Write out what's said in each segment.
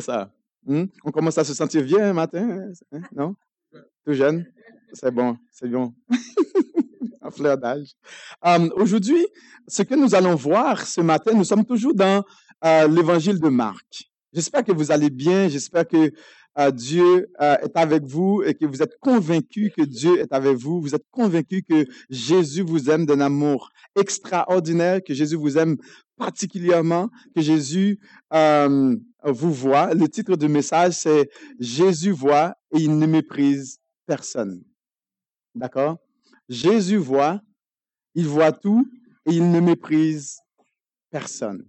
ça. Hmm? On commence à se sentir vieux un matin, hein, hein, non? Tout jeune? C'est bon, c'est bon. en fleur d'âge. Hum, aujourd'hui, ce que nous allons voir ce matin, nous sommes toujours dans euh, l'évangile de Marc. J'espère que vous allez bien, j'espère que Dieu euh, est avec vous et que vous êtes convaincus que Dieu est avec vous. Vous êtes convaincus que Jésus vous aime d'un amour extraordinaire, que Jésus vous aime particulièrement, que Jésus euh, vous voit. Le titre du message, c'est Jésus voit et il ne méprise personne. D'accord? Jésus voit, il voit tout et il ne méprise personne.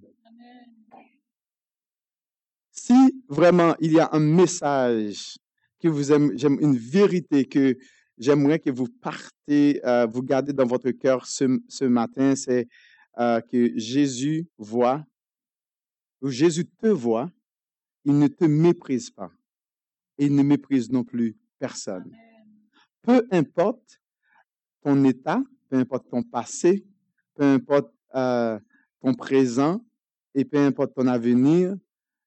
Si vraiment il y a un message que vous aimez, j'aime une vérité que j'aimerais que vous partez, euh, vous gardez dans votre cœur ce, ce matin, c'est euh, que Jésus voit, ou Jésus te voit, il ne te méprise pas. Et il ne méprise non plus personne. Peu importe ton état, peu importe ton passé, peu importe euh, ton présent et peu importe ton avenir,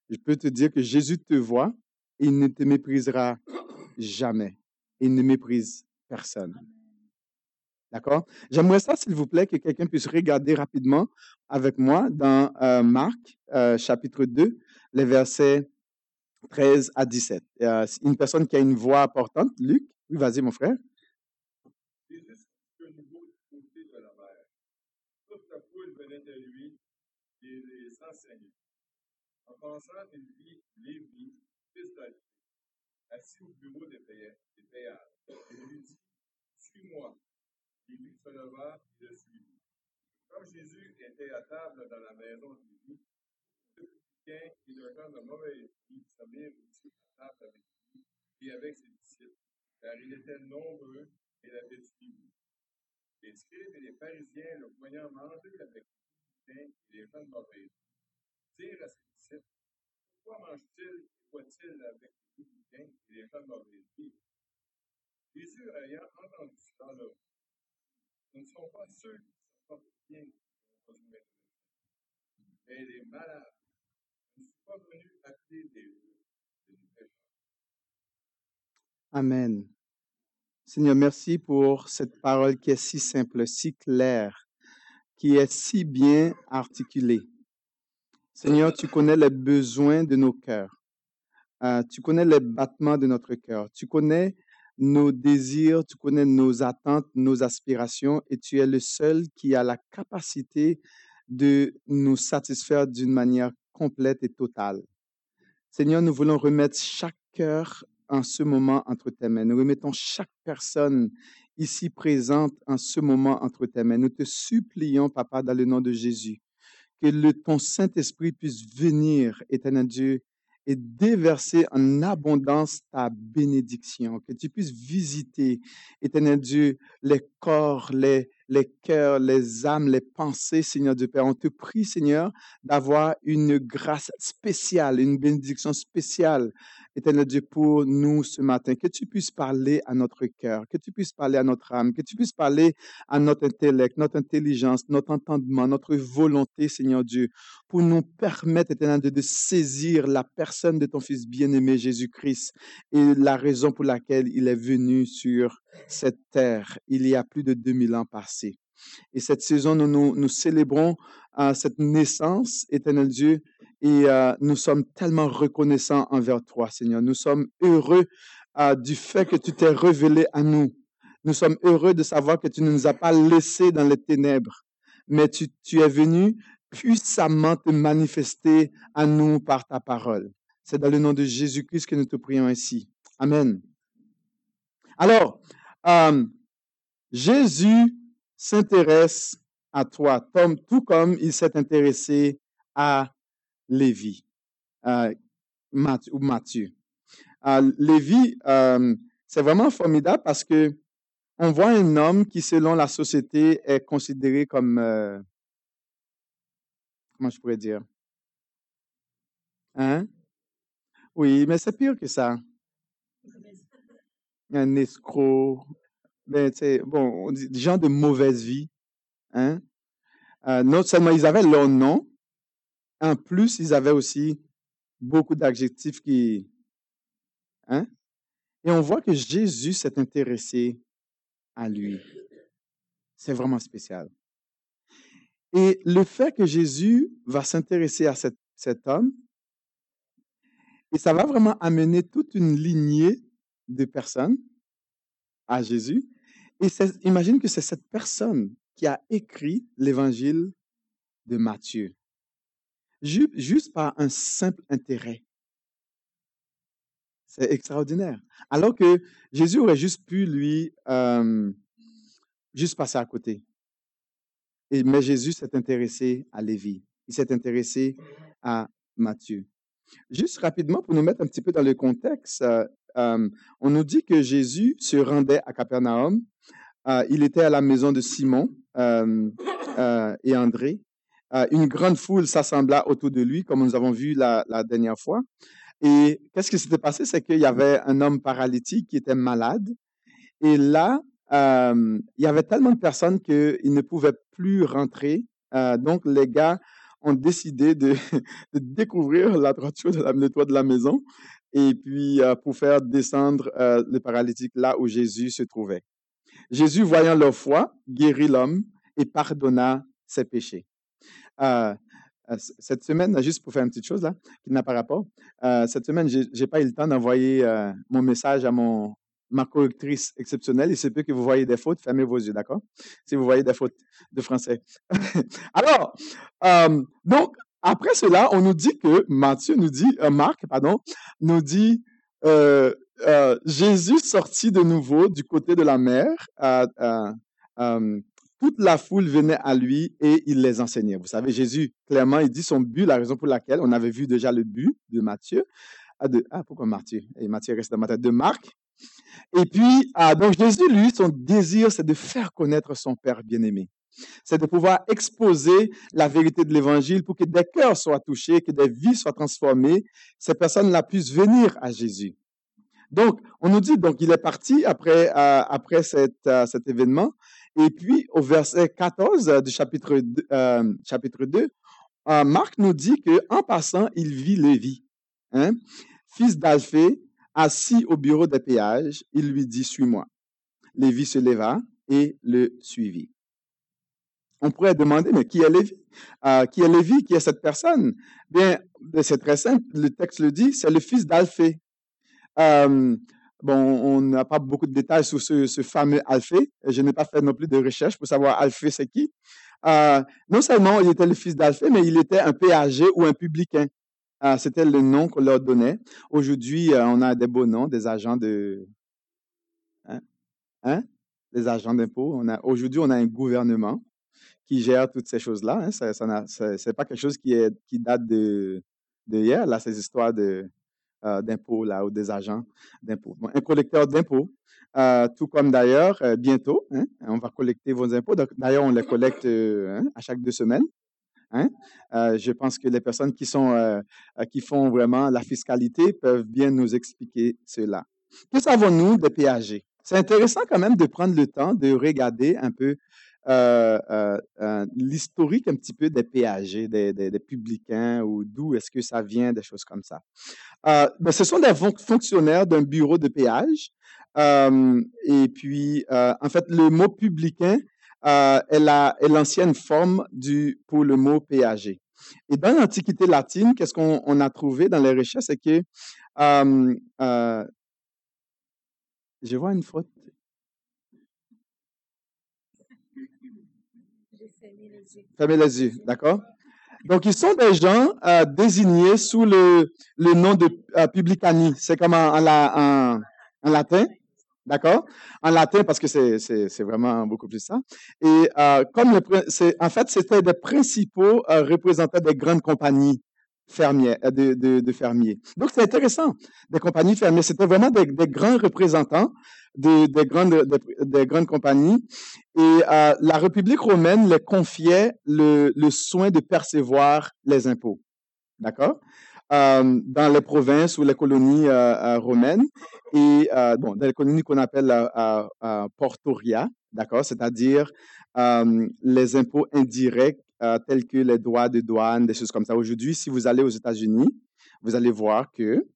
je peux te dire que Jésus te voit et il ne te méprisera jamais. Il ne méprise personne. D'accord? J'aimerais ça, s'il vous plaît, que quelqu'un puisse regarder rapidement avec moi dans euh, Marc, euh, chapitre 2, les versets 13 à 17. Euh, une personne qui a une voix importante, Luc? Oui, vas-y, mon frère. La mer. Toute la foule venait de lui et les enseignait. En pensant, il vit Lévi, fils d'Alphée, assis au bureau des péages. Il lui dit, Suis-moi. Lévi se leva et le suivit. Comme Jésus était à table dans la maison de Lévi, le publicain et le gens de mauvaise vie se mirent aussi à table avec lui et avec ses disciples, car il était nombreux et l'avaient suivi. Les scribes et les pharisiens le voyant manger avec les publicains et les gens de mauvaise vie, dirent à ses disciples, Pourquoi mange-t-il et boit-il avec les publicains et les gens de? Jésus ayant entendu cela, dit, Ce ne sont pas ceux qui se portent bien qui ont besoin mais les malades. Je ne suis pas venu appeler des des pécheurs. Amen. Seigneur, merci pour cette parole qui est si simple, si claire, qui est si bien articulée. Seigneur, tu connais les besoins de nos cœurs. Euh, tu connais les battements de notre cœur. Tu connais nos désirs, tu connais nos attentes, nos aspirations, et tu es le seul qui a la capacité de nous satisfaire d'une manière complète et totale. Seigneur, nous voulons remettre chaque cœur en ce moment entre tes mains. Nous remettons chaque personne ici présente en ce moment entre tes mains. Nous te supplions, Papa, dans le nom de Jésus, que le, ton Saint-Esprit puisse venir, éternel Dieu, et déverser en abondance ta bénédiction, que tu puisses visiter, éternel Dieu, les corps, les, les cœurs, les âmes, les pensées, Seigneur Dieu Père. On te prie, Seigneur, d'avoir une grâce spéciale, une bénédiction spéciale, éternel Dieu, pour nous ce matin. Que tu puisses parler à notre cœur, que tu puisses parler à notre âme, que tu puisses parler à notre intellect, notre intelligence, notre entendement, notre volonté, Seigneur Dieu, pour nous permettre, éternel Dieu, de saisir la personne de ton Fils bien-aimé Jésus-Christ et la raison pour laquelle il est venu sur cette terre il y a plus de 2000 ans passés. Et cette saison, nous, nous, célébrons euh, cette naissance, éternel Dieu, et euh, nous sommes tellement reconnaissants envers toi, Seigneur. Nous sommes heureux euh, du fait que tu t'es révélé à nous. Nous sommes heureux de savoir que tu ne nous as pas laissés dans les ténèbres, mais tu, tu es venu puissamment te manifester à nous par ta parole. C'est dans le nom de Jésus-Christ que nous te prions ainsi. Amen. Alors, euh, Jésus s'intéresse à toi, Tom, tout comme il s'est intéressé à Lévi euh, ou Matthieu. Euh, Lévi, c'est vraiment formidable parce que on voit un homme qui, selon la société, est considéré comme, comment je pourrais dire, hein? Oui, mais c'est pire que ça. Un escroc, ben, bon, des gens de mauvaise vie, hein? Euh, non seulement ils avaient leur nom, en plus ils avaient aussi beaucoup d'adjectifs qui... Hein? Et on voit que Jésus s'est intéressé à lui. C'est vraiment spécial. Et le fait que Jésus va s'intéresser à cet, cet homme, et ça va vraiment amener toute une lignée de personnes à Jésus. Et imagine que c'est cette personne qui a écrit l'évangile de Matthieu, juste par un simple intérêt. C'est extraordinaire. Alors que Jésus aurait juste pu lui euh, juste passer à côté. Et, mais Jésus s'est intéressé à Lévi. Il s'est intéressé à Matthieu. Juste rapidement, pour nous mettre un petit peu dans le contexte, euh, euh, on nous dit que Jésus se rendait à Capernaum. il était à la maison de Simon et André. une grande foule s'assembla autour de lui, comme nous avons vu la, dernière fois. Et qu'est-ce qui s'était passé? C'est qu'il y avait un homme paralytique qui était malade. Et là, il y avait tellement de personnes qu'il ne pouvait plus rentrer. donc, les gars ont décidé de, découvrir la droiture de la, de la maison et puis pour faire descendre le paralytique là où Jésus se trouvait. Jésus, voyant leur foi, guérit l'homme et pardonna ses péchés. cette semaine, juste pour faire une petite chose là, qui n'a pas rapport, cette semaine, je n'ai pas eu le temps d'envoyer mon message à mon, ma correctrice exceptionnelle. Il se peut que vous voyez des fautes, fermez vos yeux, d'accord? Si vous voyez des fautes de français. Alors, euh, donc, après cela, on nous dit que Matthieu nous dit, euh, Marc, pardon, nous dit, euh, Jésus sortit de nouveau du côté de la mer. toute la foule venait à lui et il les enseignait. Vous savez, Jésus, clairement, il dit son but, la raison pour laquelle on avait vu déjà le but de Matthieu. Ah, ah pourquoi Matthieu? Et Matthieu reste dans ma tête. De Marc, et puis, ah, donc Jésus, lui, son désir, c'est de faire connaître son Père bien-aimé. C'est de pouvoir exposer la vérité de l'Évangile pour que des cœurs soient touchés, que des vies soient transformées, ces personnes-là puissent venir à Jésus. Donc, on nous dit, donc, il est parti après, euh, après euh, cet événement. Et puis, au verset 14 du chapitre, euh, chapitre 2, Marc nous dit qu'en passant, il vit Lévi, hein, fils d'Alphée, Assis au bureau des péages, il lui dit, Suis-moi. Lévi se leva et le suivit. On pourrait demander, mais qui est Lévi? Euh, qui est Lévi? Qui est cette personne? Bien, ben, c'est très simple. Le texte le dit, c'est le fils d'Alphée. Euh, bon, on n'a pas beaucoup de détails sur ce, fameux Alphée. Je n'ai pas fait non plus de recherche pour savoir Alphée c'est qui. Euh, non seulement il était le fils d'Alphée, mais il était un péager ou un publicain. Ah, c'était le nom qu'on leur donnait. Aujourd'hui, euh, on a des beaux noms, des agents de... Hein? Hein? Des agents d'impôts. Aujourd'hui, on a un gouvernement qui gère toutes ces choses-là. Hein. Ce n'est pas quelque chose qui, date de, hier, là, ces histoires de, euh, d'impôts, là, ou des agents d'impôts. un collecteur d'impôts, euh, tout comme d'ailleurs, bientôt, on va collecter vos impôts. D'ailleurs, on les collecte à chaque deux semaines. Hein? Euh, je pense que les personnes qui, sont, euh, euh, qui font vraiment la fiscalité peuvent bien nous expliquer cela. Que savons-nous des péagers? C'est intéressant quand même de prendre le temps de regarder un peu l'historique un petit peu des péagers, des, des, publicains, ou d'où est-ce que ça vient, des choses comme ça. Ben, ce sont des fonctionnaires d'un bureau de péage. et puis, en fait, le mot publicain euh, est l'ancienne forme du, pour le mot péager. Et dans l'Antiquité latine, qu'est-ce qu'on a trouvé dans les recherches? C'est que euh, euh, je vois une faute. Fermez les yeux, d'accord? Donc, ils sont des gens désignés sous le, le nom de publicani. C'est comme en, en, latin. D'accord? En latin, parce que c'est vraiment beaucoup plus ça. Et euh, comme le, en fait, c'était des principaux euh, représentants des grandes compagnies fermières, euh, de, de, de fermiers. Donc, c'est intéressant. Des compagnies fermières, c'était vraiment des, des, grands représentants des, des grandes, des, grandes compagnies. Et euh, la République romaine les confiait le, le soin de percevoir les impôts. D'accord? Euh, dans les provinces ou les colonies euh, romaines et bon, dans les colonies qu'on appelle portoria, d'accord, c'est-à-dire les impôts indirects tels que les droits de douane, des choses comme ça. Aujourd'hui, si vous allez aux États-Unis, vous allez voir que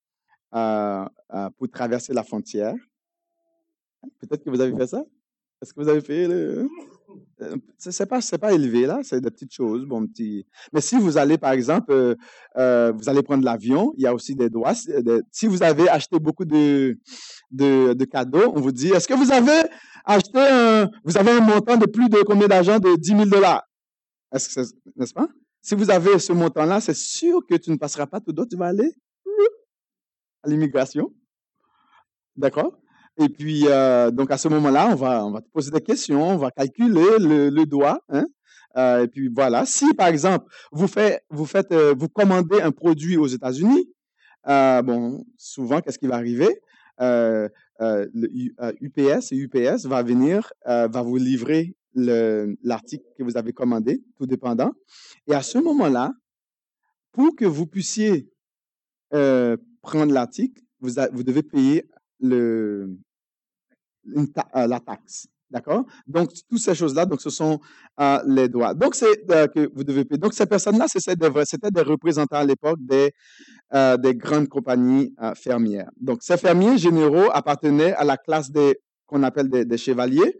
pour traverser la frontière, peut-être que vous avez fait ça? Est-ce que vous avez fait le... Euh, c'est pas c'est pas élevé là, c'est des petites choses, bon petit. Mais si vous allez par exemple, vous allez prendre l'avion, il y a aussi des droits. Si vous avez acheté beaucoup de, de, de cadeaux, on vous dit est-ce que vous avez acheté un, vous avez un montant de plus de combien d'argent de 10 000 dollars? Est-ce que n'est-ce pas? Si vous avez ce montant-là, c'est sûr que tu ne passeras pas tout d'autre, tu vas aller à l'immigration. D'accord? Et puis, euh, donc à ce moment-là, on va, on va te poser des questions, on va calculer le, le doigt. Hein? Euh, et puis voilà. Si, par exemple, vous faites, vous euh, commandez un produit aux États-Unis, bon, souvent, qu'est-ce qui va arriver? Le UPS UPS va venir, va vous livrer l'article que vous avez commandé, tout dépendant. Et à ce moment-là, pour que vous puissiez prendre l'article, vous, vous devez payer le, euh, la taxe. D'accord? Donc, toutes ces choses-là, donc, ce sont euh, les droits. Donc, c'est euh, que vous devez payer. Donc, ces personnes-là, c'était des, représentants à l'époque des, des grandes compagnies fermières. Donc, ces fermiers généraux appartenaient à la classe qu'on appelle des, chevaliers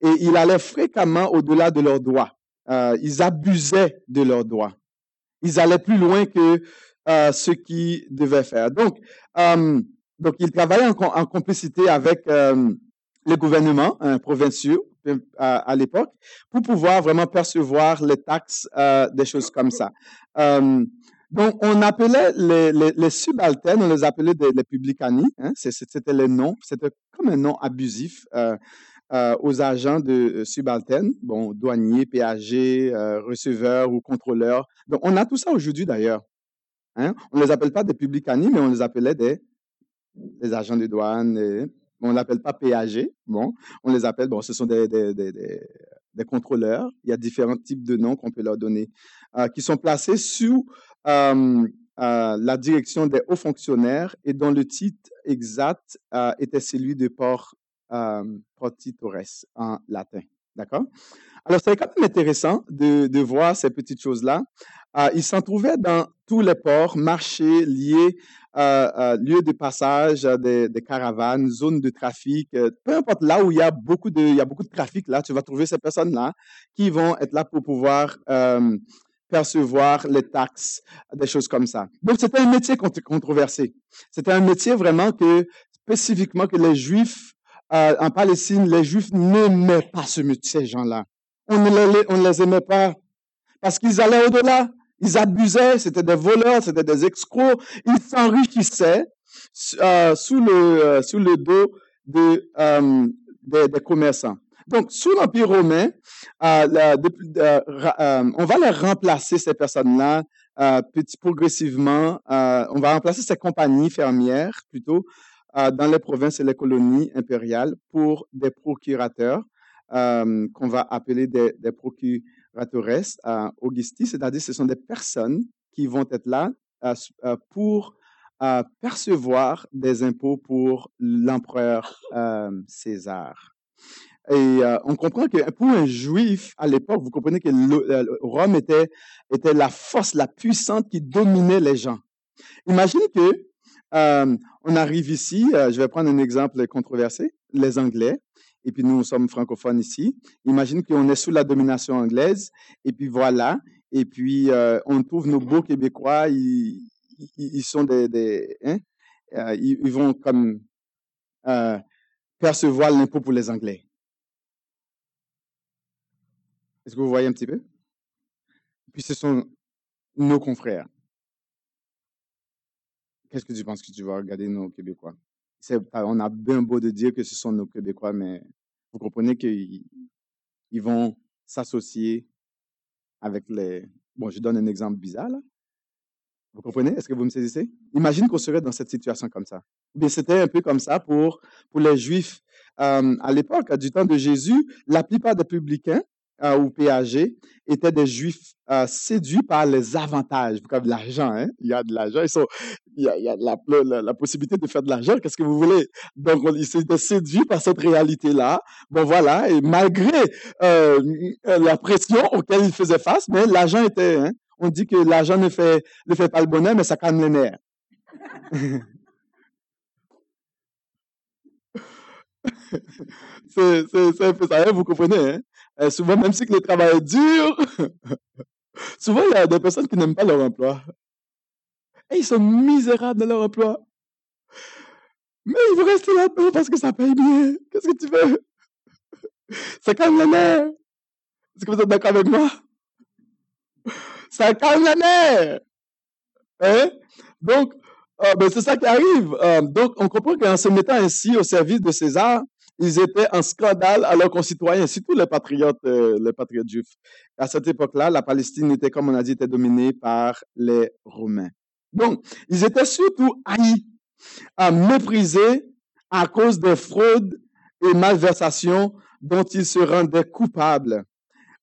et ils allaient fréquemment au-delà de leurs droits. ils abusaient de leurs droits. Ils allaient plus loin que ce qu'ils devaient faire. Donc ils travaillaient en, complicité avec euh, les gouvernements hein, provinciaux à, l'époque pour pouvoir vraiment percevoir les taxes, des choses comme ça. donc, on appelait les, les, subalternes, on les appelait des, les publicani, hein, c'était le nom, c'était comme un nom abusif. aux agents de subalternes, bon, douaniers, péagers, receveurs ou contrôleurs. Donc, on a tout ça aujourd'hui d'ailleurs. Hein? On ne les appelle pas des publicani, mais on les appelait des, des agents de douane. On ne l'appelle pas PAG. Bon, on les appelle, bon, ce sont des, contrôleurs. Il y a différents types de noms qu'on peut leur donner, euh, qui sont placés sous euh, euh, la direction des hauts fonctionnaires et dont le titre exact était celui de port protitores en latin. D'accord? Alors, c'est quand même intéressant de, voir ces petites choses-là. Euh, il s'en trouvait dans tous les ports, marchés, liés, euh, euh, lieux de passage des, des, caravanes, zones de trafic, peu importe là où il y a beaucoup de, il y a beaucoup de trafic, là, tu vas trouver ces personnes-là qui vont être là pour pouvoir percevoir les taxes, des choses comme ça. Donc, c'était un métier controversé. C'était un métier vraiment que, spécifiquement, que les Juifs en Palestine, les Juifs n'aimaient pas ce, ces gens-là. On ne les, on les aimait pas parce qu'ils allaient au-delà. Ils abusaient, c'était des voleurs, c'était des escrocs. Ils s'enrichissaient euh, sous, le, euh, sous le dos de, euh, des, des, commerçants. Donc, sous l'Empire romain, euh, on va les remplacer, ces personnes-là, petit, progressivement. on va remplacer ces compagnies fermières, plutôt, dans les provinces et les colonies impériales pour des procurateurs qu'on va appeler des, des procurateurs à Augusti, c'est-à-dire ce sont des personnes qui vont être là euh, euh, pour euh, percevoir des impôts pour l'empereur César. Et on comprend que pour un juif à l'époque, vous comprenez que Rome était, était la force la puissante qui dominait les gens. Imaginez que on arrive ici, je vais prendre un exemple controversé, les Anglais et puis nous sommes francophones ici. Imagine qu'on est sous la domination anglaise, et puis voilà, et puis euh, on trouve nos beaux Québécois, ils, sont des, hein, euh, vont comme euh, percevoir l'impôt pour les Anglais. Est-ce que vous voyez un petit peu? puis ce sont nos confrères. Qu'est-ce que tu penses que tu vas regarder nos Québécois? On a bien beau de dire que ce sont nos Québécois, mais vous comprenez qu'ils ils vont s'associer avec les... Bon, je donne un exemple bizarre. Vous comprenez? Est-ce que vous me saisissez? Imagine qu'on serait dans cette situation comme ça. Bien, c'était un peu comme ça pour, pour les Juifs. Euh, à l'époque, du temps de Jésus, la plupart des publicains euh, ou PAG étaient des juifs euh, séduits par les avantages, comme l'argent. Hein? Il y a de l'argent, il y a, il y a la, possibilité de faire de l'argent. Qu'est-ce que vous voulez? Donc, ils étaient séduits par cette réalité-là. Bon, voilà. Et malgré euh, la pression auquel ils faisaient face, mais l'argent était. Hein? On dit que l'argent ne fait ne fait pas le bonheur, mais ça calme les nerfs. c'est un peu ça, hein, vous comprenez. Hein? Euh, souvent, même si le travail est dur, souvent, il y a des personnes qui n'aiment pas leur emploi. Et ils sont misérables dans leur emploi. Mais ils vont rester là-dedans parce que ça paye bien. Qu'est-ce que tu veux? Ça calme la mer. Est-ce que vous êtes d'accord avec moi? Ça calme la mer. Hein? Donc, euh, ben, c'est ça qui arrive. Euh, donc, on comprend qu'en se mettant ainsi au service de César, ils étaient en scandale à leurs concitoyens, surtout les patriotes, euh, les patriotes juifs. À cette époque-là, la Palestine était, comme on a dit, était dominée par les Romains. Donc, ils étaient surtout haïs, méprisés à cause des fraudes et malversations dont ils se rendaient coupables.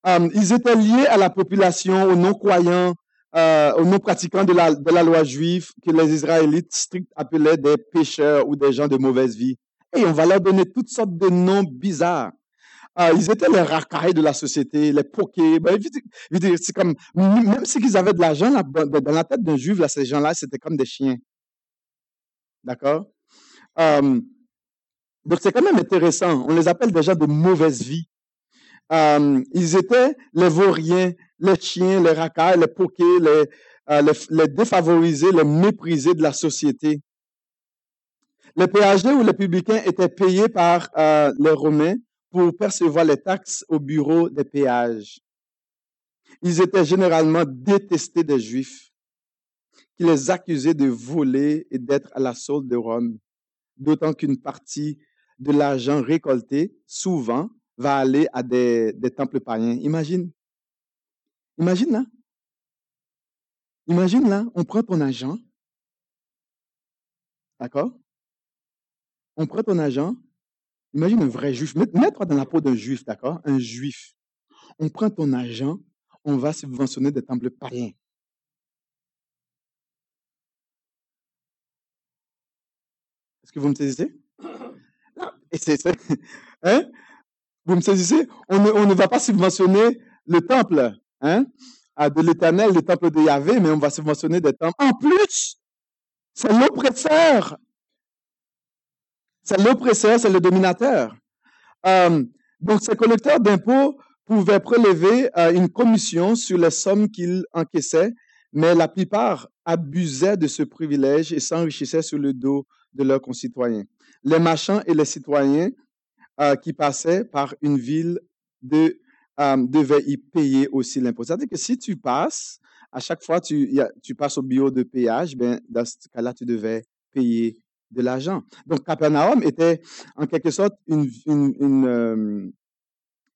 ils étaient liés à la population, aux non-croyants, euh, aux non-pratiquants de la, de la loi juive que les Israélites stricts appelaient des pécheurs ou des gens de mauvaise vie. Et on va leur donner toutes sortes de noms bizarres. Euh, ils étaient les racailles de la société, les. Ben, c'est comme, même s'ils avaient de l'argent dans la tête d'un juif, là, ces gens-là, c'était comme des chiens. D'accord? Euh, donc, c'est quand même intéressant. On les appelle déjà de mauvaise vie. Euh, ils étaient les vauriens, les chiens, les racailles, les poquets, euh, les, défavorisés, les méprisés de la société. Les péagers ou les publicains étaient payés par euh, les Romains pour percevoir les taxes au bureau des péages. Ils étaient généralement détestés des Juifs, qui les accusaient de voler et d'être à la solde de Rome, d'autant qu'une partie de l'argent récolté, souvent, va aller à des, des temples païens. Imagine. Imagine là. Imagine là, on prend ton argent. D'accord? On prend ton argent. Imagine un vrai juif. Mets-toi dans la peau d'un juif, d'accord Un juif. On prend ton argent, on va subventionner des temples païens. Est-ce que vous me saisissez? Et c'est ça. Hein? Vous me saisissez? On ne, on ne va pas subventionner le temple hein, de l'Éternel, le temple de Yahvé, mais on va subventionner des temples. En plus, c'est l'oppresseur. C'est l'oppresseur, c'est le dominateur. Euh, donc, ces collecteurs d'impôts pouvaient prélever euh, une commission sur les sommes qu'ils encaissaient, mais la plupart abusaient de ce privilège et s'enrichissaient sur le dos de leurs concitoyens. Les marchands et les citoyens euh, qui passaient par une ville de, devaient y payer aussi l'impôt. C'est-à-dire que si tu passes, à chaque fois tu, tu passes au bureau de péage, ben, dans ce cas-là, tu devais payer de l'argent. Donc, Capernaum était en quelque sorte euh,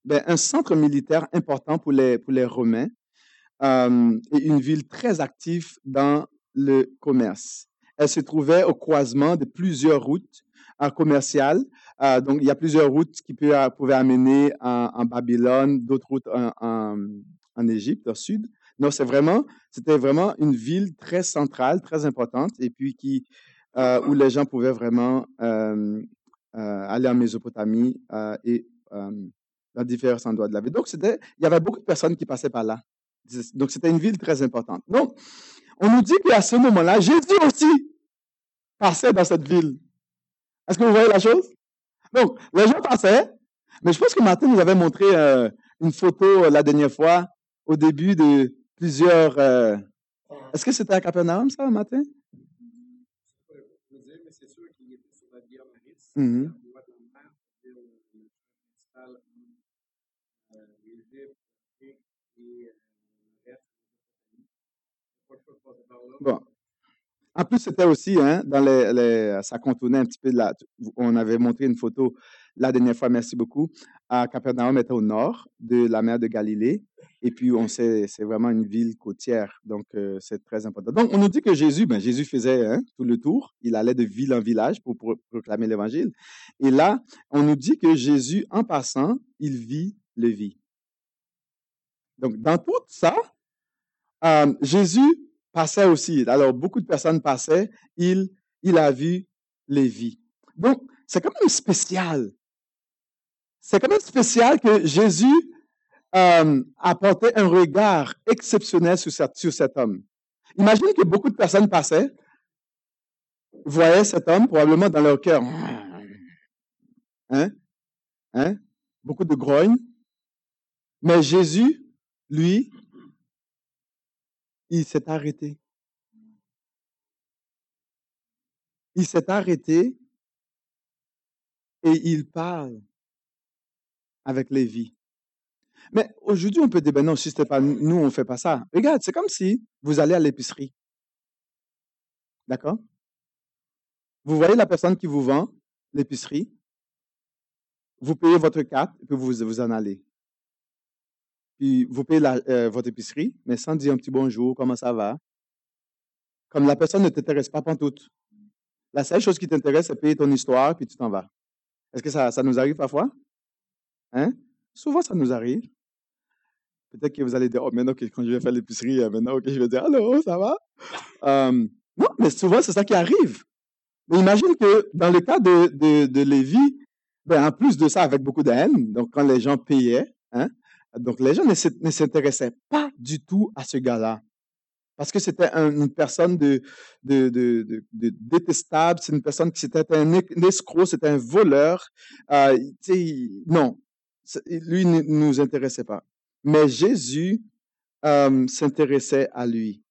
ben, un centre militaire important pour les, Romains et une ville très active dans le commerce. Elle se trouvait au croisement de plusieurs routes commerciales euh, donc, il y a plusieurs routes qui pouvaient amener en, Babylone, d'autres routes en, en, Égypte, au sud. Non, c'est vraiment, c'était vraiment une ville très centrale, très importante, et puis qui, euh, où les gens pouvaient vraiment euh, aller en Mésopotamie et dans différents endroits de la ville. Donc, c'était, il y avait beaucoup de personnes qui passaient par là. Donc, c'était une ville très importante. Donc, on nous dit qu'à ce moment-là, Jésus aussi passait dans cette ville. Est-ce que vous voyez la chose? Donc, les gens passaient, mais je pense que Martin nous avait montré euh, une photo euh, la dernière fois, au début de plusieurs. Euh, est-ce que c'était à Capernaum, ça, Martin? Mm Bon. En plus, c'était aussi, hein, dans les, ça contournait un petit peu de la. On avait montré une photo la dernière fois, merci beaucoup. À Capernaum était au nord de la mer de Galilée. Et puis, on sait, c'est vraiment une ville côtière. Donc, euh, c'est très important. Donc, on nous dit que Jésus, ben, Jésus faisait hein, tout le tour. Il allait de ville en village pour, proclamer l'évangile. Et là, on nous dit que Jésus, en passant, il vit le vie. Donc, dans tout ça, euh, Jésus passait aussi. Alors, beaucoup de personnes passaient. Il, il a vu Lévi. Donc, c'est quand même spécial. C'est quand même spécial que Jésus euh, apportait un regard exceptionnel sur, sur cet homme. Imagine que beaucoup de personnes passaient voyaient cet homme probablement dans leur cœur. Hein? Hein? Beaucoup de grogne. Mais Jésus, lui, il s'est arrêté. Il s'est arrêté et il parle avec Lévi. Mais aujourd'hui, on peut dire, ben non, si c'était pas nous, on fait pas ça. Regarde, c'est comme si vous allez à l'épicerie. D'accord? Vous voyez la personne qui vous vend l'épicerie, vous payez votre carte et puis vous vous en allez. Puis vous payez euh, votre épicerie, mais sans dire un petit bonjour, comment ça va? Comme la personne ne t'intéresse pas pantoute. La seule chose qui t'intéresse, c'est payer ton histoire, puis tu t'en vas. Est-ce que ça, ça nous arrive parfois? Hein? Souvent, ça nous arrive. Peut-être que vous allez dire, oh, maintenant, quand je vais faire l'épicerie, euh, maintenant, je vais dire, allô, ça va? Euh, non, mais souvent, c'est ça qui arrive. Mais imagine que dans le cas de, de, de Lévi, ben, en plus de ça, avec beaucoup de haine, donc quand les gens payaient, hein, donc les gens ne s'intéressaient pas du tout à ce gars-là. Parce que c'était une personne de, de, de détestable, c'est une personne qui c'était un escroc, c'était un voleur. Euh, non, lui ne nous intéressait pas. Mais Jésus euh, s'intéressait à lui.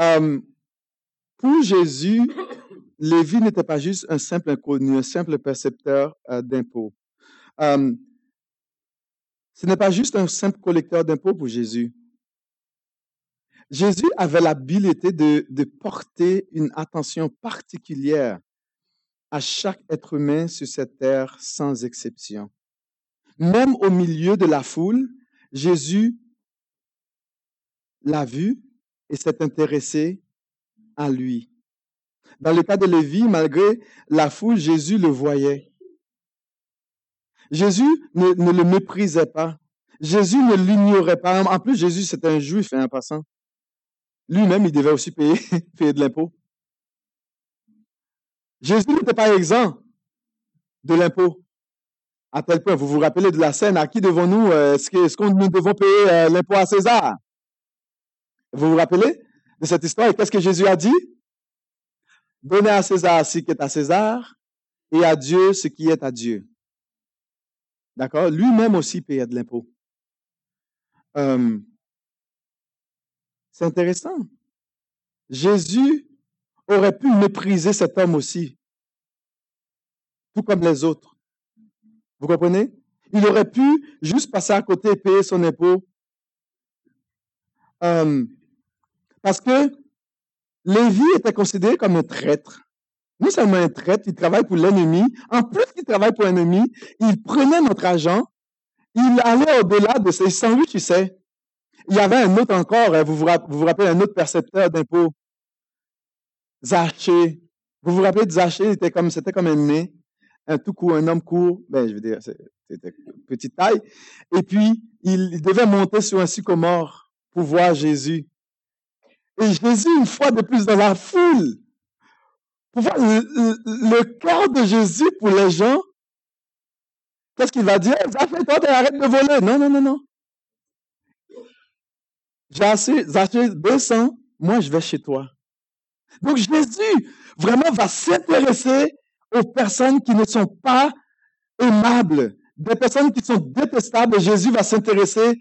Euh, pour Jésus, Lévi n'était pas juste un simple inconnu, un simple percepteur euh, d'impôts. Ce n'est pas juste un simple collecteur d'impôts pour Jésus. Jésus avait l'habileté de, de porter une attention particulière à chaque être humain sur cette terre sans exception. Même au milieu de la foule, Jésus l'a vu et s'est intéressé à lui. Dans le cas de Lévi, malgré la foule, Jésus le voyait. Jésus ne, le méprisait pas. Jésus ne l'ignorait pas. En plus, Jésus, c'était un juif, hein, en passant. Lui-même, il devait aussi payer, payer de l'impôt. Jésus n'était pas exempt de l'impôt. À tel point, vous vous rappelez de la scène, à qui devons-nous, euh, est-ce qu'on nous devons payer euh, l'impôt à César? Vous vous rappelez de cette histoire? Et qu'est-ce que Jésus a dit? Donnez à César ce qui est à César et à Dieu ce qui est à Dieu. D'accord? Lui-même aussi payait de l'impôt. Euh, c'est intéressant. Jésus aurait pu mépriser cet homme aussi, tout comme les autres. Vous comprenez? Il aurait pu juste passer à côté et payer son impôt. Euh, parce que Lévi était considéré comme un traître. Non seulement un traître, il travaille pour l'ennemi. En plus qu'il travaille pour l'ennemi, il prenait notre argent. Il allait au-delà de ses sandwichs, tu sais. Il y avait un autre encore, hein, vous vous, rappelez, un autre percepteur d'impôts? Zaché. Vous vous rappelez de Zaché, c'était comme, c'était comme un nez, un tout court, un homme court, ben, je veux dire, c'était petite taille. Et puis, il devait monter sur un sycomore pour voir Jésus. Et Jésus, une fois de plus dans la foule, pour voir le, cœur de Jésus pour les gens, qu'est-ce qu'il va dire? Zachée, toi, arrête de voler. Non, non, non, non. J'ai assez, descends, moi je vais chez toi. Donc Jésus vraiment va s'intéresser aux personnes qui ne sont pas aimables, des personnes qui sont détestables. Jésus va s'intéresser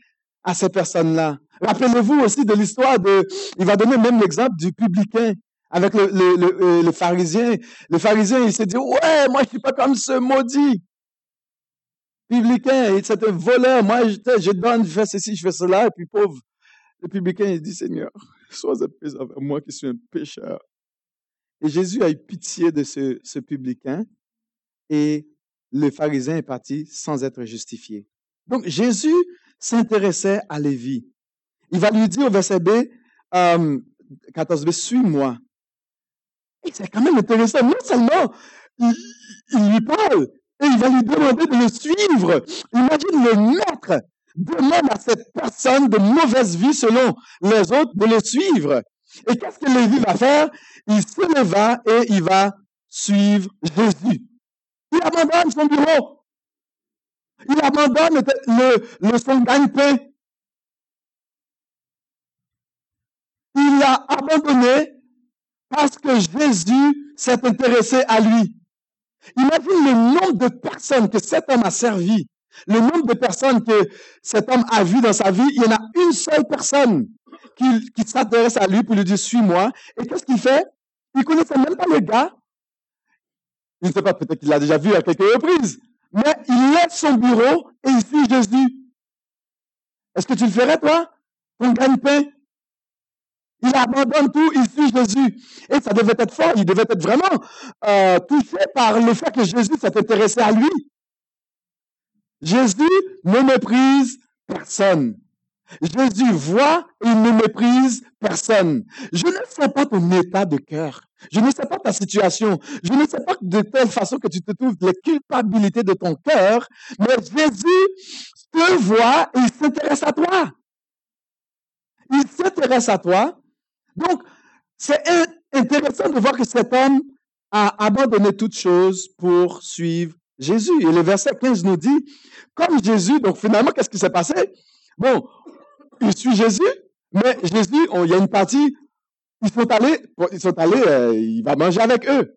à ces personnes-là. Rappelez-vous aussi de l'histoire de, il va donner même l'exemple du publicain avec le, le, le, le, pharisien. Le pharisien, il s'est dit, ouais, moi, je suis pas comme ce maudit. Publicain, c'est un voleur. Moi, je, je donne, je fais ceci, je fais cela. Et puis, pauvre, le publicain, il dit, Seigneur, sois avec moi qui suis un pécheur. Et Jésus a eu pitié de ce, ce publicain et le pharisien est parti sans être justifié. Donc, Jésus s'intéressait à Lévi. Il va lui dire au verset B, 14b, euh, suis-moi. Et c'est quand même intéressant. Non seulement il, lui parle, et il va lui demander de le suivre. Imagine le maître demande à cette personne de mauvaise vie selon les autres de le suivre. Et qu'est-ce que Lévi va faire? Il se leva et il va suivre Jésus. Il abandonne son bureau. Il abandonne le, son gagne-pain. Il a abandonné parce que Jésus s'est intéressé à lui. Imagine le nombre de personnes que cet homme a servi, le nombre de personnes que cet homme a vu dans sa vie. Il y en a une seule personne qui, s'intéresse à lui pour lui dire suis-moi. Et qu'est-ce qu'il fait? Il connaissait même pas le gars. Je ne sais pas, peut-être qu'il l'a déjà vu à quelques reprises. Mais il laisse son bureau et il suit Jésus. Est-ce que tu le ferais, toi? Ton gagne-pain? Il abandonne tout, il suit Jésus. Et ça devait être fort, il devait être vraiment euh, touché par le fait que Jésus s'est intéressé à lui. Jésus ne méprise personne. Jésus voit et ne méprise personne. Je ne sais pas ton état de cœur. Je ne sais pas ta situation. Je ne sais pas de telle façon que tu te trouves les culpabilités de ton cœur, mais Jésus te voit et il s'intéresse à toi. Il s'intéresse à toi. Donc, c'est intéressant de voir que cet homme a abandonné toutes choses pour suivre Jésus. Et le verset 15 nous dit, comme Jésus, donc finalement, qu'est-ce qui s'est passé? Bon, il suit Jésus, mais Jésus, il y a une partie, ils sont allés, ils sont allés, euh, il va manger avec eux.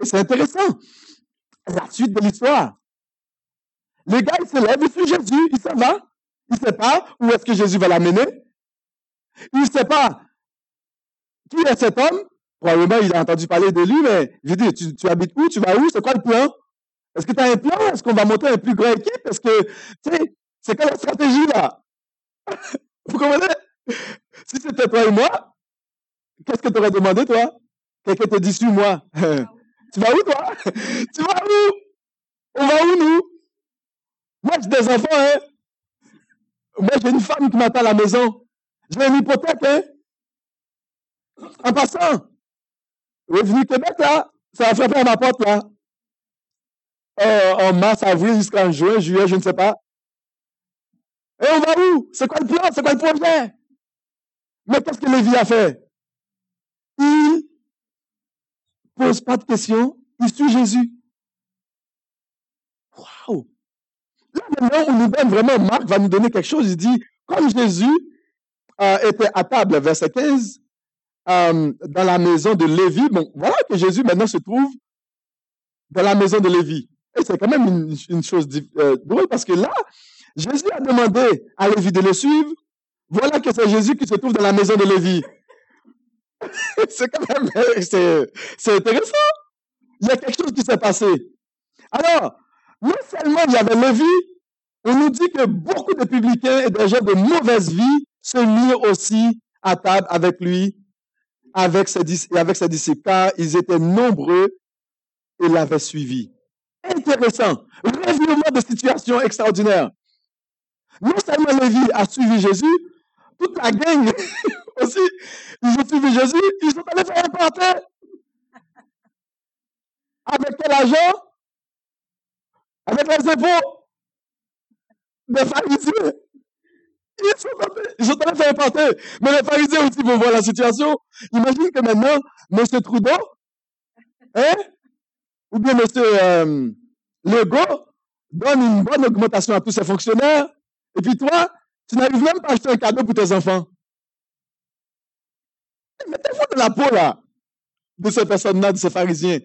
Et c'est intéressant. La suite de l'histoire. Le gars, il se lève, il suit Jésus, il s'en va. Il ne sait pas où est-ce que Jésus va l'amener? Il ne sait pas qui est cet homme. Probablement, il a entendu parler de lui, mais je dis, tu, habites où? Tu vas où? C'est quoi le plan? Est-ce que tu as un plan? Est-ce qu'on va monter un plus grand équipe? Est-ce que, tu sais, c'est quoi la stratégie là? Vous comprenez? Si c'était toi et moi, qu'est-ce que tu aurais demandé, toi? Quelqu'un te dit, suis-moi. tu vas où, toi? tu vas où? On va où, nous? Moi, j'ai des enfants, hein? Moi, j'ai une femme qui m'attend à la maison. J'ai une hypothèque, hein? En passant, Revenu Québec, là, ça a frappé à ma porte, là. Euh, en mars, avril, jusqu'en juin, juillet, je ne sais pas. Et on va où? C'est quoi le plan? C'est quoi le projet? Mais qu'est-ce que Lévi a fait? Il pose pas de questions, il suit Jésus. Waouh! Là, maintenant, on nous donne vraiment, Marc va nous donner quelque chose. Il dit, comme Jésus euh, était à table, verset 15, euh, dans la maison de Lévi, bon, voilà que Jésus maintenant se trouve dans la maison de Lévi. Et c'est quand même une, une chose euh, drôle parce que là, Jésus a demandé à Lévi de le suivre. Voilà que c'est Jésus qui se trouve dans la maison de Lévi. c'est quand même, c'est intéressant. Il y a quelque chose qui s'est passé. Alors, non seulement il y avait Lévi, on nous dit que beaucoup de publicains et des gens de mauvaise vie se mirent aussi à table avec lui, avec ses, avec ses disciples, car ils étaient nombreux et l'avaient suivi. Intéressant. Revirement de situation extraordinaire. Non seulement Lévi a suivi Jésus, toute la gang aussi, ils ont suivi Jésus, ils sont allés faire un party. Avec quel argent? Avec les impôts des pharisiens. Ils sont, allés faire un party. Mais les pharisiens aussi vont voir la situation. Imagine que maintenant, M. Trudeau, hein, ou bien M. Euh, Legault donne une bonne augmentation à tous ses fonctionnaires, et puis toi, tu n'arrives même pas à acheter un cadeau pour tes enfants. Mettez-vous dans la peau, là, de ces personnes-là, de ces pharisiens.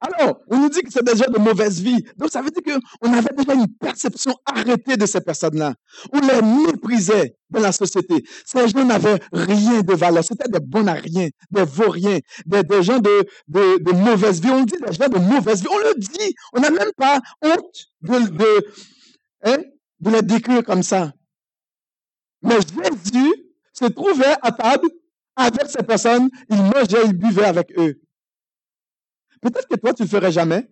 Alors, on nous dit que c'est des gens de mauvaise vie. Donc, ça veut dire qu'on avait déjà une perception arrêtée de ces personnes-là. On les méprisait dans la société. Ces gens n'avaient rien de valeur. C'était des bons à rien, des vauriens, des, des gens de, de, de, mauvaise vie. On dit des gens de mauvaise vie. On le dit. On n'a même pas honte de, de, hein, de les décrire comme ça. Mais Jésus se trouvait à table avec ces personnes. Il mangeait, il buvait avec eux. Peut-être que toi, tu ne le ferais jamais.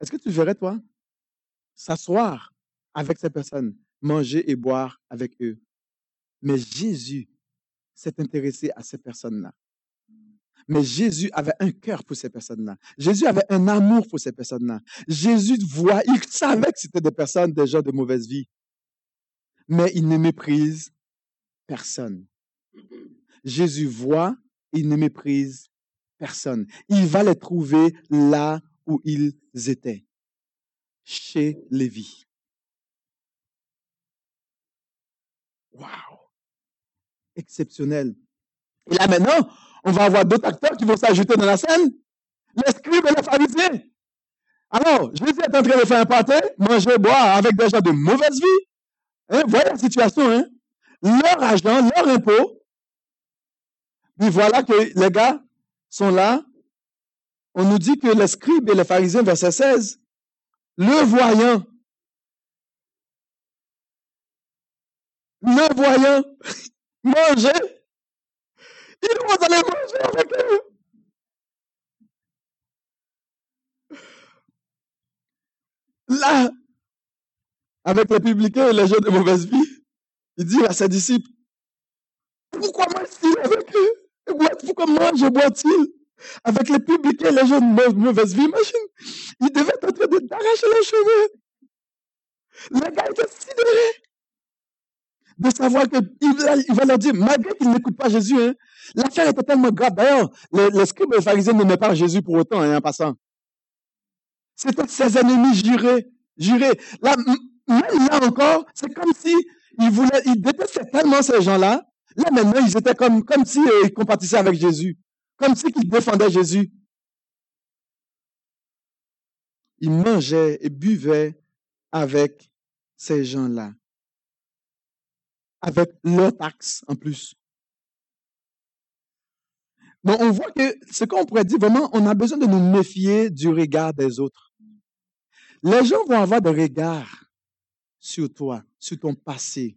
Est-ce que tu ferais, toi, s'asseoir avec ces personnes, manger et boire avec eux? Mais Jésus s'est intéressé à ces personnes-là. Mais Jésus avait un cœur pour ces personnes-là. Jésus avait un amour pour ces personnes-là. Jésus voit, il savait que c'était des personnes, gens de mauvaise vie. Mais il ne méprise personne. Jésus voit, il ne méprise personne. Il va les trouver là où ils étaient, chez Lévi. Wow! Exceptionnel. Et là maintenant, on va avoir d'autres acteurs qui vont s'ajouter dans la scène. Les scribes et les pharisiens. Alors, Jésus est en train de faire un pâté, manger, boire avec des gens de mauvaise vie. Hein, voyez la situation, hein? Leur argent, leur impôt. Puis voilà que les gars sont là. On nous dit que les scribes et les pharisiens, verset 16, le voyant, le voyant manger, ils vont aller avec. Là, avec les publicains et les gens de mauvaise vie, il dit à ses disciples, pourquoi mange-t-il avec eux? Pourquoi mange et boit-il avec les publicains et les gens de mauvaise vie Imagine, il devait être en train d'arracher les cheveux. Le gars était sidéré de savoir qu'il va leur dire, malgré qu'ils n'écoutent pas Jésus, hein, l'affaire était tellement grave. D'ailleurs, les, scribes et les pharisiens n'aimaient pas Jésus pour autant, hein, en passant. C'était ses ennemis jurés. jurés. Là, même là encore, c'est comme si ils voulaient, ils détestaient tellement ces gens-là. Là, maintenant, ils étaient comme, comme si euh, ils compatissaient avec Jésus. Comme si ils défendaient Jésus. Ils mangeaient et buvaient avec ces gens-là avec leurs taxes en plus. Donc, on voit que ce qu'on pourrait dire vraiment, on a besoin de nous méfier du regard des autres. Les gens vont avoir des regards sur toi, sur ton passé,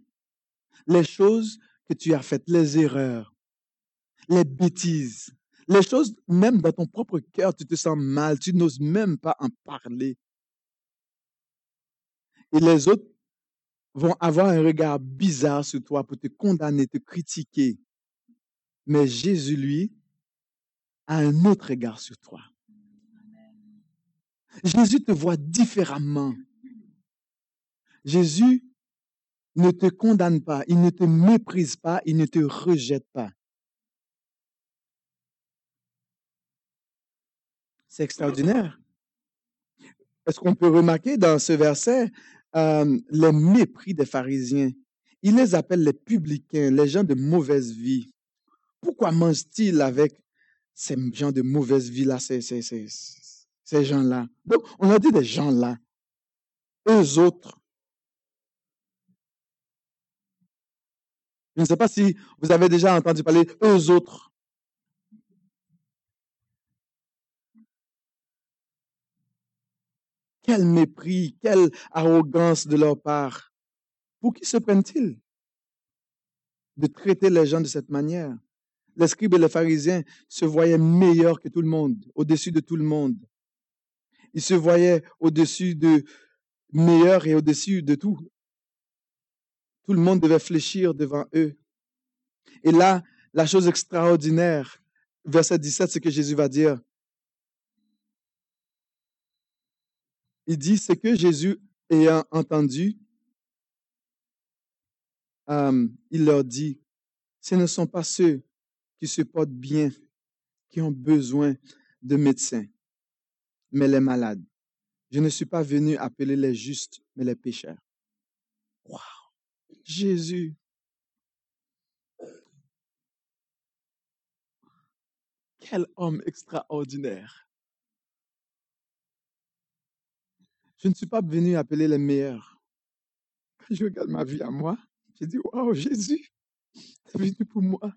les choses que tu as faites, les erreurs, les bêtises, les choses, même dans ton propre cœur, tu te sens mal, tu n'oses même pas en parler. Et les autres vont avoir un regard bizarre sur toi pour te condamner, te critiquer. Mais Jésus, lui, a un autre regard sur toi. Jésus te voit différemment. Jésus ne te condamne pas, il ne te méprise pas, il ne te rejette pas. C'est extraordinaire. Est-ce qu'on peut remarquer dans ce verset euh, les mépris des pharisiens. Il les appelle les publicains, les gens de mauvaise vie. Pourquoi mange-t-il avec ces gens de mauvaise vie-là, ces, ces, ces, ces gens-là? Donc, on a dit des gens-là. Eux autres. Je ne sais pas si vous avez déjà entendu parler eux autres. Quel mépris, quelle arrogance de leur part. Pour qui se prennent-ils? De traiter les gens de cette manière? Les scribes et les pharisiens se voyaient meilleurs que tout le monde, au-dessus de tout le monde. Ils se voyaient au-dessus de meilleurs et au-dessus de tout. Tout le monde devait fléchir devant eux. Et là, la chose extraordinaire, verset 17, c'est que Jésus va dire, il dit ce que Jésus ayant entendu, euh, il leur dit, ce ne sont pas ceux qui se portent bien qui ont besoin de médecins, mais les malades. Je ne suis pas venu appeler les justes, mais les pécheurs. Wow! Jésus. Quel homme extraordinaire. Je ne suis pas venu appeler les meilleurs. Quand je regarde ma vie à moi, je dis, wow, Jésus, tu es venu pour moi.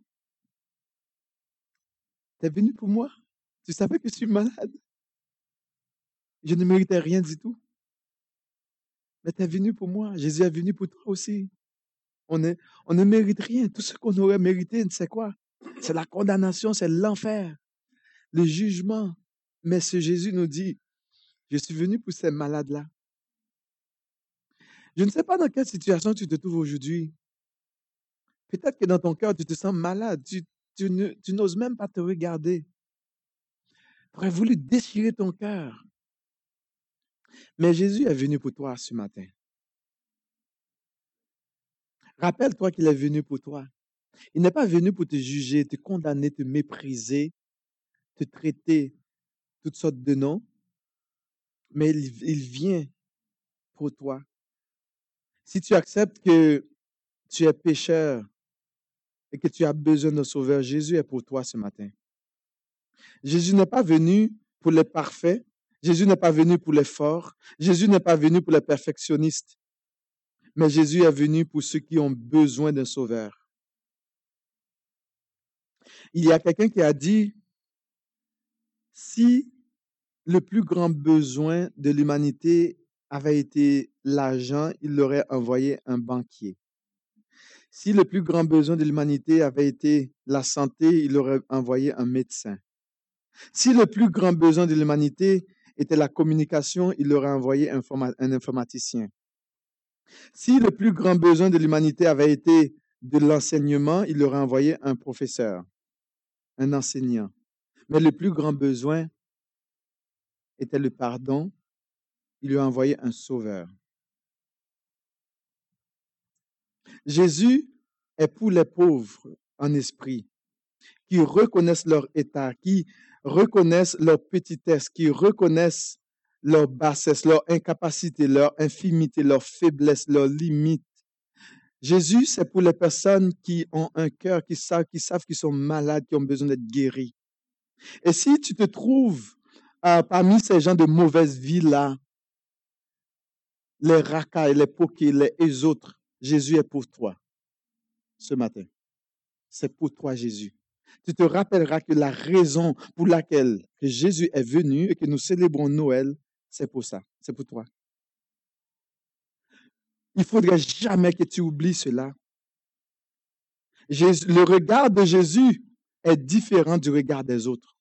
Tu es venu pour moi? Tu savais que je suis malade? Je ne méritais rien du tout. Mais tu es venu pour moi. Jésus est venu pour toi aussi. On, on ne mérite rien. Tout ce qu'on aurait mérité, c'est quoi? C'est la condamnation, c'est l'enfer, le jugement. Mais ce Jésus nous dit, je suis venu pour ces malades-là. Je ne sais pas dans quelle situation tu te trouves aujourd'hui. Peut-être que dans ton cœur, tu te sens malade. Tu, n'oses même pas te regarder. Tu aurais voulu déchirer ton cœur. Mais Jésus est venu pour toi ce matin. Rappelle-toi qu'il est venu pour toi. Il n'est pas venu pour te juger, te condamner, te mépriser, te traiter toutes sortes de noms mais il, vient pour toi. Si tu acceptes que tu es pécheur, et que tu as besoin d'un sauveur, Jésus est pour toi ce matin. Jésus n'est pas venu pour les parfaits. Jésus n'est pas venu pour les forts. Jésus n'est pas venu pour les perfectionnistes. Mais Jésus est venu pour ceux qui ont besoin d'un sauveur. Il y a quelqu'un qui a dit, si le plus grand besoin de l'humanité avait été l'argent, il l'aurait envoyé un banquier. Si le plus grand besoin de l'humanité avait été la santé, il aurait envoyé un médecin. Si le plus grand besoin de l'humanité était la communication, il aurait envoyé un, informaticien. Si le plus grand besoin de l'humanité avait été de l'enseignement, il aurait envoyé un professeur, un enseignant. Mais le plus grand besoin était le pardon, il lui a envoyé un sauveur. Jésus est pour les pauvres en esprit, qui reconnaissent leur état, qui reconnaissent leur petitesse, qui reconnaissent leur bassesse, leur incapacité, leur infimité, leur faiblesse, leurs limites. Jésus, c'est pour les personnes qui ont un cœur, qui savent, qui savent qu'ils sont malades, qui ont besoin d'être guéris. Et si tu te trouves euh, parmi ces gens de mauvaise vie-là, les racailles, les pokés, les autres, Jésus est pour toi ce matin. C'est pour toi, Jésus. Tu te rappelleras que la raison pour laquelle Jésus est venu et que nous célébrons Noël, c'est pour ça, c'est pour toi. Il ne faudrait jamais que tu oublies cela. le regard de Jésus est différent du regard des autres.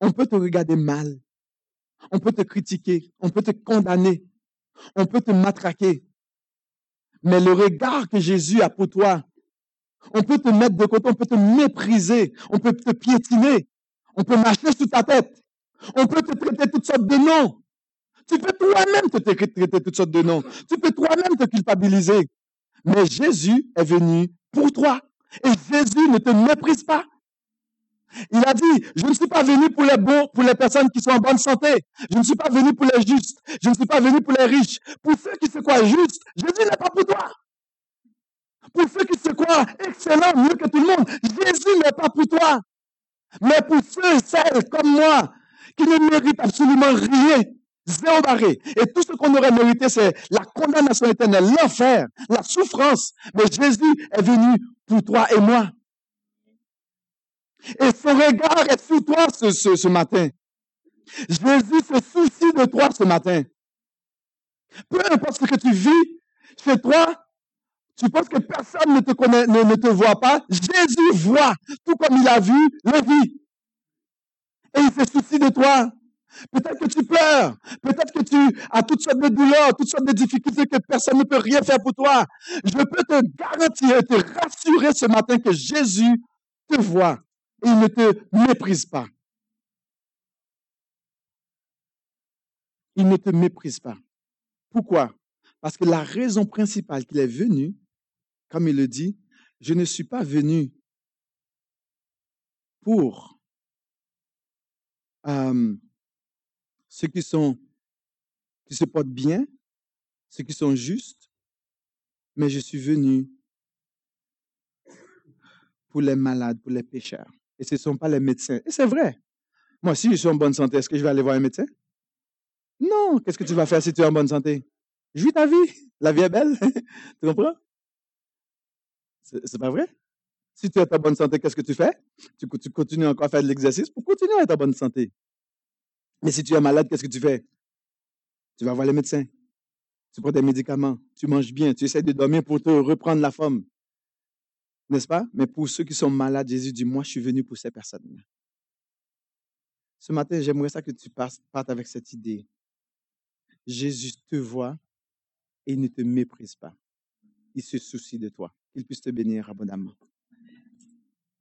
On peut te regarder mal, on peut te critiquer, on peut te condamner, on peut te matraquer. Mais le regard que Jésus a pour toi, on peut te mettre de côté, on peut te mépriser, on peut te piétiner, on peut marcher sous ta tête, on peut te traiter toutes sortes de noms. Tu peux toi-même te traiter toutes sortes de noms. Tu peux toi-même te culpabiliser. Mais Jésus est venu pour toi. Et Jésus ne te méprise pas. Il a dit, je ne suis pas venu pour les beaux, pour les personnes qui sont en bonne santé. Je ne suis pas venu pour les justes. Je ne suis pas venu pour les riches. Pour ceux qui se croient justes, Jésus n'est pas pour toi. Pour ceux qui se croient excellents, mieux que tout le monde, Jésus n'est pas pour toi. Mais pour ceux celles comme moi, qui ne méritent absolument rien, zéro barré. Et tout ce qu'on aurait mérité, c'est la condamnation éternelle, l'enfer, la souffrance. Mais Jésus est venu pour toi et moi. Et son regard est sur toi ce, ce, matin. Jésus se soucie de toi ce matin. Peu importe ce que tu vis chez toi, tu penses que personne ne te connaît, ne, te voit pas. Jésus voit, tout comme il a vu le vie. Et il se soucie de toi. Peut-être que tu pleures. Peut-être que tu as toutes sortes de douleurs, toutes sortes de difficultés que personne ne peut rien faire pour toi. Je peux te garantir, te rassurer ce matin que Jésus te voit il ne te méprise pas. Il ne te méprise pas. Pourquoi? Parce que la raison principale qu'il est venu, comme il le dit, je ne suis pas venu pour euh, ceux qui sont qui se portent bien, ceux qui sont justes, mais je suis venu pour les malades, pour les pécheurs. Et ce ne sont pas les médecins. Et c'est vrai. Moi, si je suis en bonne santé, est-ce que je vais aller voir un médecin? Non. Qu'est-ce que tu vas faire si tu es en bonne santé? Vis ta vie. La vie est belle. tu comprends? C'est pas vrai? Si tu es en bonne santé, qu'est-ce que tu fais? Tu, continues encore à faire de l'exercice pour continuer à être en bonne santé. Mais si tu es malade, qu'est-ce que tu fais? Tu vas voir le médecin. Tu prends des médicaments. Tu manges bien. Tu essaies de dormir pour te reprendre la forme. N'est-ce pas? Mais pour ceux qui sont malades, Jésus dit, moi, je suis venu pour ces personnes-là. Ce matin, j'aimerais ça que tu partes avec cette idée. Jésus te voit et il ne te méprise pas. Il se soucie de toi. Il puisse te bénir abondamment.